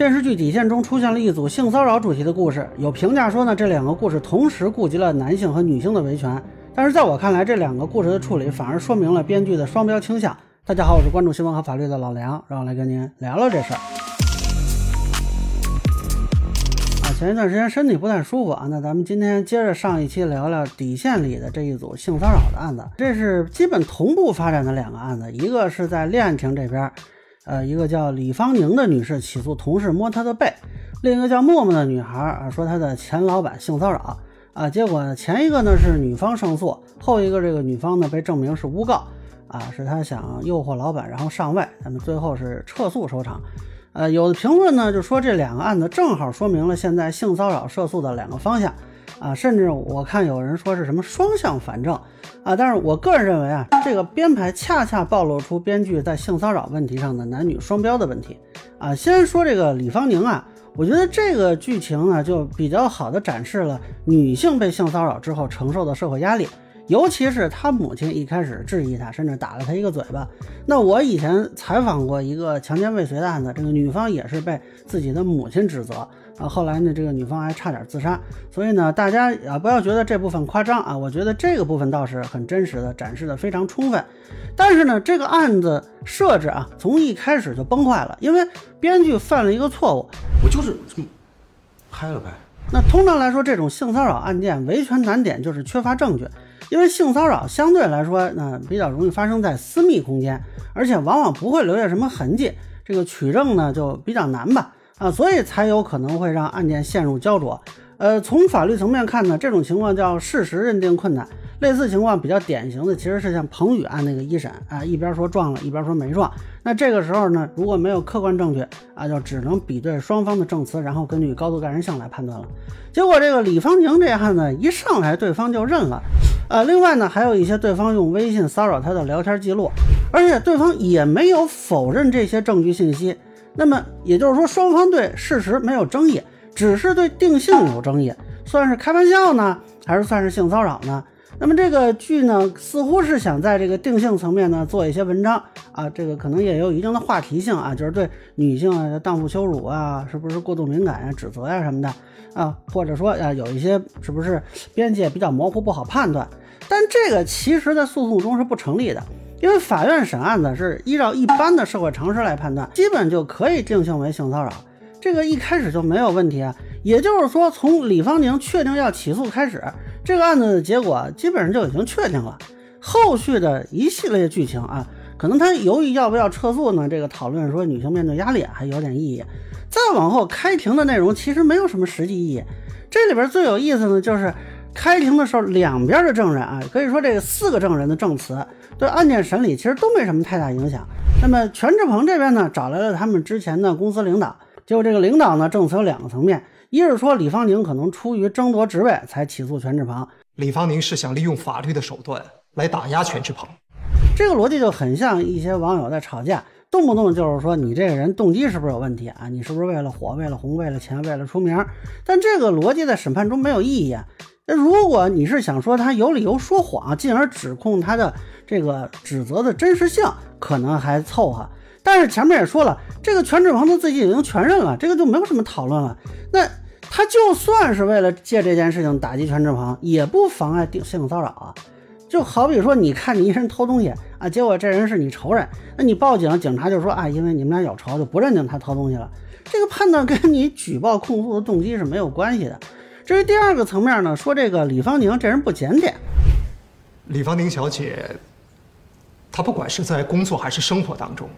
电视剧《底线》中出现了一组性骚扰主题的故事，有评价说呢，这两个故事同时顾及了男性和女性的维权。但是在我看来，这两个故事的处理反而说明了编剧的双标倾向。大家好，我是关注新闻和法律的老梁，让我来跟您聊聊这事儿。啊，前一段时间身体不太舒服啊，那咱们今天接着上一期聊聊《底线》里的这一组性骚扰的案子。这是基本同步发展的两个案子，一个是在恋情这边。呃，一个叫李芳宁的女士起诉同事摸她的背，另一个叫默默的女孩啊说她的前老板性骚扰啊，结果前一个呢是女方胜诉，后一个这个女方呢被证明是诬告啊，是她想诱惑老板然后上位，咱们最后是撤诉收场。呃，有的评论呢就说这两个案子正好说明了现在性骚扰涉诉的两个方向。啊，甚至我看有人说是什么双向反正啊，但是我个人认为啊，这个编排恰恰暴露出编剧在性骚扰问题上的男女双标的问题啊。先说这个李芳宁啊，我觉得这个剧情呢就比较好的展示了女性被性骚扰之后承受的社会压力。尤其是他母亲一开始质疑他，甚至打了他一个嘴巴。那我以前采访过一个强奸未遂的案子，这个女方也是被自己的母亲指责啊。后来呢，这个女方还差点自杀。所以呢，大家啊不要觉得这部分夸张啊，我觉得这个部分倒是很真实的，展示的非常充分。但是呢，这个案子设置啊，从一开始就崩坏了，因为编剧犯了一个错误。我就是这么拍了拍。那通常来说，这种性骚扰案件维权难点就是缺乏证据。因为性骚扰相对来说，那比较容易发生在私密空间，而且往往不会留下什么痕迹，这个取证呢就比较难吧，啊，所以才有可能会让案件陷入焦灼。呃，从法律层面看呢，这种情况叫事实认定困难。类似情况比较典型的，其实是像彭宇案那个一审啊，一边说撞了，一边说没撞。那这个时候呢，如果没有客观证据啊，就只能比对双方的证词，然后根据高度感人性来判断了。结果这个李芳宁这案呢，一上来对方就认了。呃，另外呢，还有一些对方用微信骚扰他的聊天记录，而且对方也没有否认这些证据信息。那么也就是说，双方对事实没有争议。只是对定性有争议，算是开玩笑呢，还是算是性骚扰呢？那么这个剧呢，似乎是想在这个定性层面呢做一些文章啊，这个可能也有一定的话题性啊，就是对女性啊荡妇羞辱啊，是不是过度敏感呀、指责呀什么的啊，或者说啊有一些是不是边界比较模糊不好判断？但这个其实在诉讼中是不成立的，因为法院审案子是依照一般的社会常识来判断，基本就可以定性为性骚扰。这个一开始就没有问题啊，也就是说，从李芳宁确定要起诉开始，这个案子的结果基本上就已经确定了。后续的一系列剧情啊，可能他犹豫要不要撤诉呢？这个讨论说女性面对压力还有点意义。再往后开庭的内容其实没有什么实际意义。这里边最有意思的就是开庭的时候，两边的证人啊，可以说这个四个证人的证词对案件审理其实都没什么太大影响。那么全志鹏这边呢，找来了他们之前的公司领导。结果这个领导呢，证词有两个层面，一是说李方宁可能出于争夺职位才起诉全志鹏，李方宁是想利用法律的手段来打压全志鹏，这个逻辑就很像一些网友在吵架，动不动就是说你这个人动机是不是有问题啊？你是不是为了火、为了红、为了钱、为了出名？但这个逻辑在审判中没有意义啊。那如果你是想说他有理由说谎，进而指控他的这个指责的真实性，可能还凑合。但是前面也说了，这个全志鹏他自己已经全认了，这个就没有什么讨论了。那他就算是为了借这件事情打击全志鹏，也不妨碍定性骚扰啊。就好比说，你看你一人偷东西啊，结果这人是你仇人，那你报警，警察就说啊，因为你们俩有仇，就不认定他偷东西了。这个判断跟你举报控诉的动机是没有关系的。至于第二个层面呢，说这个李芳宁这人不检点。李芳宁小姐，她不管是在工作还是生活当中。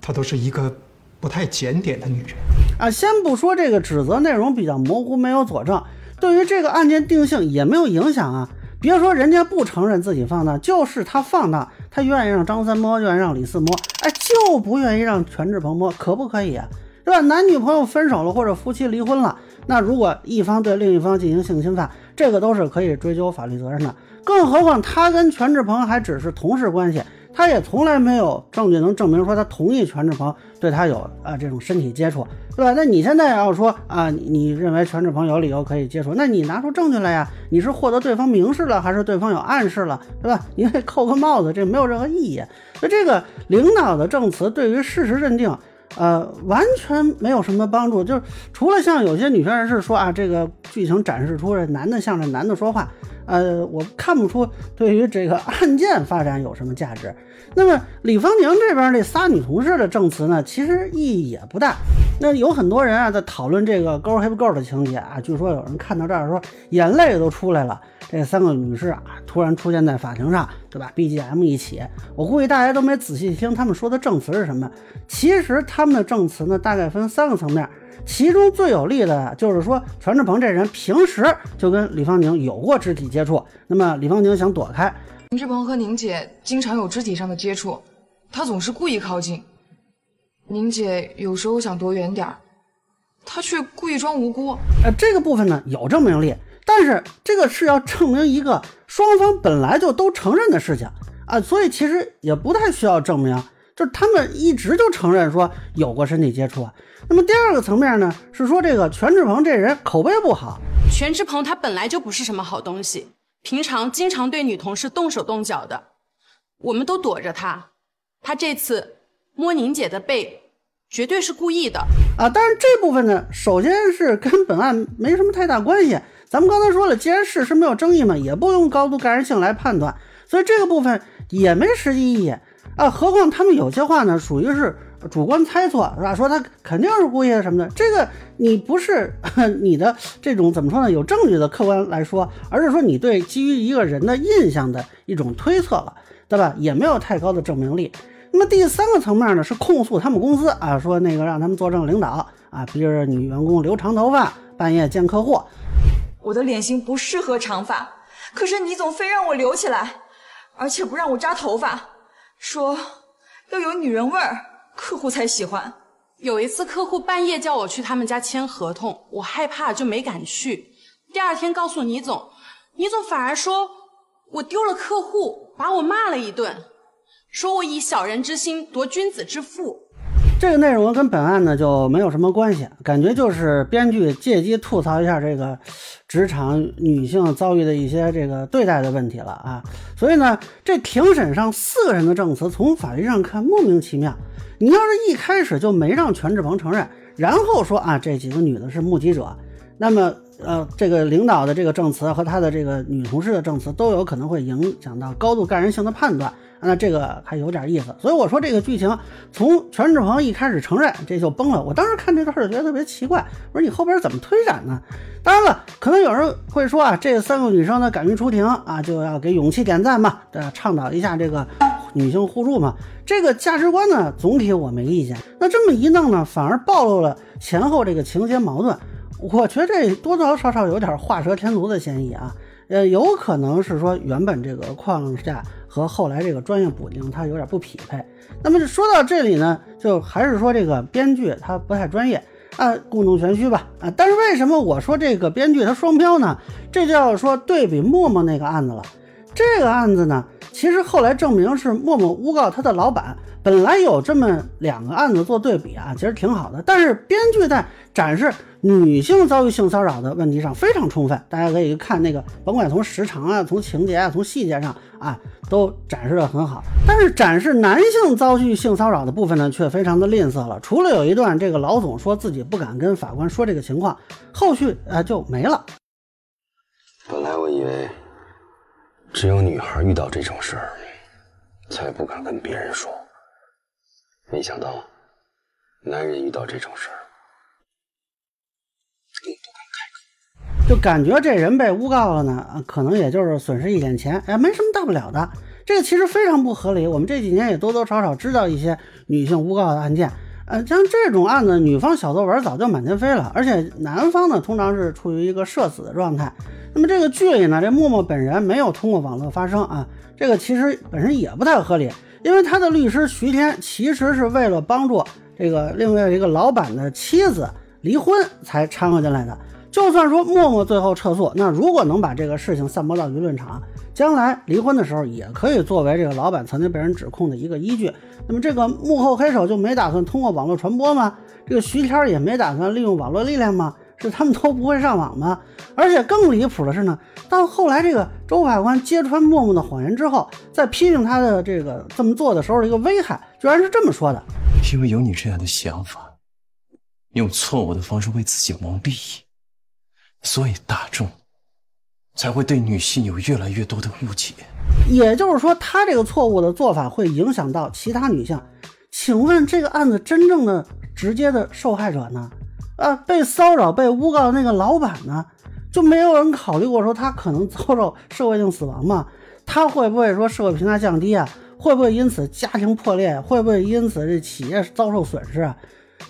她都是一个不太检点的女人啊！先不说这个指责内容比较模糊，没有佐证，对于这个案件定性也没有影响啊。别说人家不承认自己放荡，就是他放荡，他愿意让张三摸，愿意让李四摸，哎，就不愿意让全志鹏摸，可不可以啊？对吧？男女朋友分手了或者夫妻离婚了，那如果一方对另一方进行性侵犯，这个都是可以追究法律责任的。更何况他跟全志鹏还只是同事关系。他也从来没有证据能证明说他同意全志鹏对他有啊这种身体接触，对吧？那你现在要说啊，你认为全志鹏有理由可以接触，那你拿出证据来呀？你是获得对方明示了，还是对方有暗示了，对吧？你可以扣个帽子，这没有任何意义。那这个领导的证词对于事实认定呃，完全没有什么帮助。就是除了像有些女权人士说啊，这个剧情展示出这男的向着男的说话，呃，我看不出对于这个案件发展有什么价值。那么李芳宁这边这仨女同事的证词呢，其实意义也不大。那有很多人啊在讨论这个 girl have girl 的情节啊，据说有人看到这儿说眼泪都出来了。这三个女士啊，突然出现在法庭上，对吧？BGM 一起，我估计大家都没仔细听他们说的证词是什么。其实他们的证词呢，大概分三个层面，其中最有力的就是说，全志鹏这人平时就跟李芳宁有过肢体接触，那么李芳宁想躲开，全志鹏和宁姐经常有肢体上的接触，他总是故意靠近，宁姐有时候想躲远点儿，他却故意装无辜。呃，这个部分呢有证明力。但是这个是要证明一个双方本来就都承认的事情啊，所以其实也不太需要证明，就是他们一直就承认说有过身体接触啊。那么第二个层面呢，是说这个全志鹏这人口碑不好。全志鹏他本来就不是什么好东西，平常经常对女同事动手动脚的，我们都躲着他。他这次摸宁姐的背，绝对是故意的啊。但是这部分呢，首先是跟本案没什么太大关系。咱们刚才说了，既然事实没有争议嘛，也不用高度感染性来判断，所以这个部分也没实际意义啊。何况他们有些话呢，属于是主观猜测，是吧？说他肯定是故意的什么的，这个你不是 你的这种怎么说呢？有证据的客观来说，而是说你对基于一个人的印象的一种推测了，对吧？也没有太高的证明力。那么第三个层面呢，是控诉他们公司啊，说那个让他们作证领导啊，逼着女员工留长头发，半夜见客户。我的脸型不适合长发，可是你总非让我留起来，而且不让我扎头发，说要有女人味儿，客户才喜欢。有一次客户半夜叫我去他们家签合同，我害怕就没敢去。第二天告诉倪总，倪总反而说我丢了客户，把我骂了一顿，说我以小人之心夺君子之腹。这个内容跟本案呢就没有什么关系，感觉就是编剧借机吐槽一下这个职场女性遭遇的一些这个对待的问题了啊。所以呢，这庭审上四个人的证词，从法律上看莫名其妙。你要是一开始就没让全志鹏承认，然后说啊这几个女的是目击者，那么呃这个领导的这个证词和他的这个女同事的证词都有可能会影响到高度感人性的判断。那这个还有点意思，所以我说这个剧情从全志鹏一开始承认这就崩了。我当时看这段就觉得特别奇怪，我说你后边怎么推展呢？当然了，可能有人会说啊，这三个女生呢敢于出庭啊，就要给勇气点赞嘛，对吧？倡导一下这个女性互助嘛。这个价值观呢，总体我没意见。那这么一弄呢，反而暴露了前后这个情节矛盾。我觉得这多多少少有点画蛇添足的嫌疑啊。呃，有可能是说原本这个框架和后来这个专业补丁它有点不匹配。那么说到这里呢，就还是说这个编剧他不太专业啊，故弄玄虚吧啊。但是为什么我说这个编剧他双标呢？这就要说对比陌陌那个案子了。这个案子呢，其实后来证明是默默诬告他的老板。本来有这么两个案子做对比啊，其实挺好的。但是编剧在展示女性遭遇性骚扰的问题上非常充分，大家可以看那个，甭管从时长啊、从情节啊、从细节上啊，都展示的很好。但是展示男性遭遇性骚扰的部分呢，却非常的吝啬了。除了有一段这个老总说自己不敢跟法官说这个情况，后续啊就没了。本来我以为只有女孩遇到这种事儿，才不敢跟别人说。没想到，男人遇到这种事儿，更不敢开口。就感觉这人被诬告了呢，可能也就是损失一点钱，哎，没什么大不了的。这个其实非常不合理。我们这几年也多多少少知道一些女性诬告的案件，呃，像这种案子，女方小作文早就满天飞了，而且男方呢，通常是处于一个社死的状态。那么这个剧里呢，这默默本人没有通过网络发声啊，这个其实本身也不太合理。因为他的律师徐天其实是为了帮助这个另外一个老板的妻子离婚才掺和进来的。就算说默默最后撤诉，那如果能把这个事情散播到舆论场，将来离婚的时候也可以作为这个老板曾经被人指控的一个依据。那么这个幕后黑手就没打算通过网络传播吗？这个徐天也没打算利用网络力量吗？是他们都不会上网吗？而且更离谱的是呢，到后来这个周法官揭穿默默的谎言之后，在批评他的这个这么做的时候一个危害，居然是这么说的：因为有你这样的想法，用错误的方式为自己谋利益，所以大众才会对女性有越来越多的误解。也就是说，他这个错误的做法会影响到其他女性。请问这个案子真正的直接的受害者呢？啊，被骚扰、被诬告的那个老板呢？就没有人考虑过说他可能遭受社会性死亡吗？他会不会说社会评价降低啊？会不会因此家庭破裂？会不会因此这企业遭受损失啊？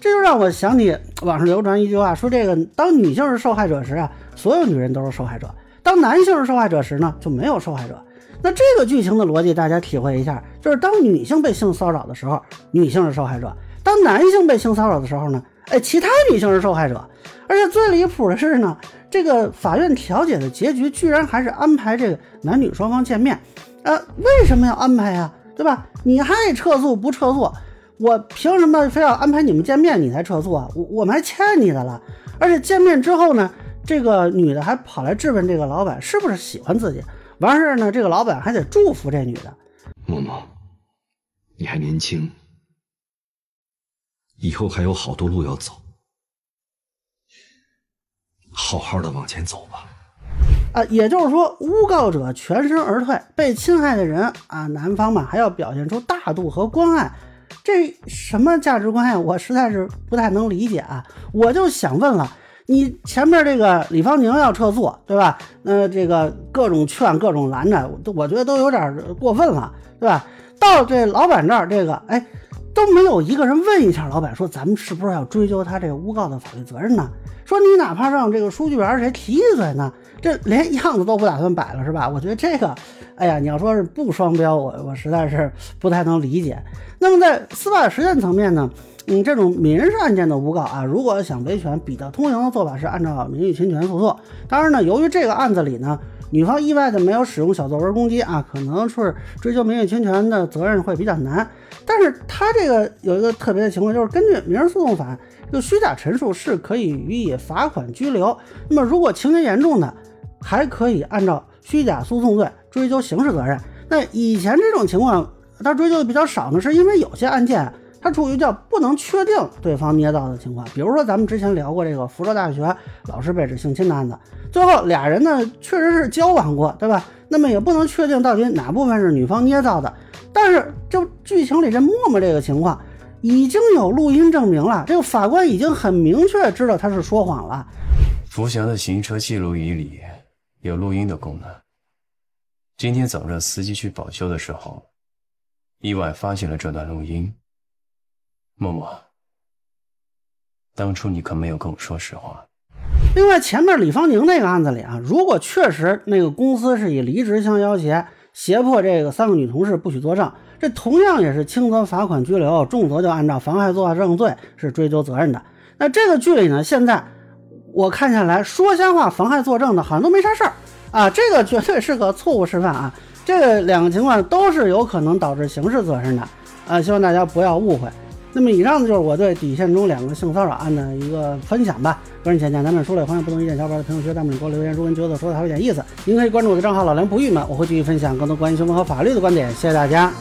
这就让我想起网上流传一句话，说这个当女性是受害者时啊，所有女人都是受害者；当男性是受害者时呢，就没有受害者。那这个剧情的逻辑，大家体会一下，就是当女性被性骚扰的时候，女性是受害者；当男性被性骚扰的时候呢，哎，其他女性是受害者。而且最离谱的是呢，这个法院调解的结局居然还是安排这个男女双方见面。呃，为什么要安排呀？对吧？你还撤诉不撤诉？我凭什么非要安排你们见面你才撤诉啊？我我们还欠你的了。而且见面之后呢，这个女的还跑来质问这个老板是不是喜欢自己。完事儿呢，这个老板还得祝福这女的。默默，你还年轻，以后还有好多路要走，好好的往前走吧。啊，也就是说，诬告者全身而退，被侵害的人啊，男方嘛还要表现出大度和关爱，这什么价值观呀？我实在是不太能理解啊！我就想问了。你前面这个李芳宁要撤诉，对吧？那这个各种劝、各种拦着，我觉得都有点过分了，对吧？到这老板这儿，这个哎都没有一个人问一下老板，说咱们是不是要追究他这个诬告的法律责任呢？说你哪怕让这个书记员谁提一嘴呢？这连样子都不打算摆了，是吧？我觉得这个，哎呀，你要说是不双标，我我实在是不太能理解。那么在司法实践层面呢？嗯，这种民事案件的诬告啊，如果想维权，比较通行的做法是按照名誉侵权诉讼。当然呢，由于这个案子里呢，女方意外的没有使用小作文攻击啊，可能是追究名誉侵权的责任会比较难。但是他这个有一个特别的情况，就是根据民事诉讼法，这个虚假陈述是可以予以罚款拘留。那么如果情节严重的，还可以按照虚假诉讼罪追究刑事责任。那以前这种情况，他追究的比较少呢，是因为有些案件。他处于叫不能确定对方捏造的情况，比如说咱们之前聊过这个福州大学老师被指性侵的案子，最后俩人呢确实是交往过，对吧？那么也不能确定到底哪部分是女方捏造的，但是就剧情里这默默这个情况，已经有录音证明了，这个法官已经很明确知道他是说谎了。福祥的行车记录仪里有录音的功能，今天早上司机去保修的时候，意外发现了这段录音。默默，当初你可没有跟我说实话。另外，前面李芳宁那个案子里啊，如果确实那个公司是以离职相要挟，胁迫这个三个女同事不许作证，这同样也是轻则罚款拘留，重则就按照妨害作证罪是追究责任的。那这个剧里呢，现在我看下来说瞎话、妨害作证的，好像都没啥事儿啊。这个绝对是个错误示范啊。这两个情况都是有可能导致刑事责任的啊，希望大家不要误会。那么以上呢，就是我对底线中两个性骚扰案的一个分享吧。个人浅见，难免疏漏，欢迎不同意见小伙伴在评论区弹幕里给我留言。如果您觉得说的还有点意思，您可以关注我的账号老梁不郁闷，我会继续分享更多关于新闻和法律的观点。谢谢大家。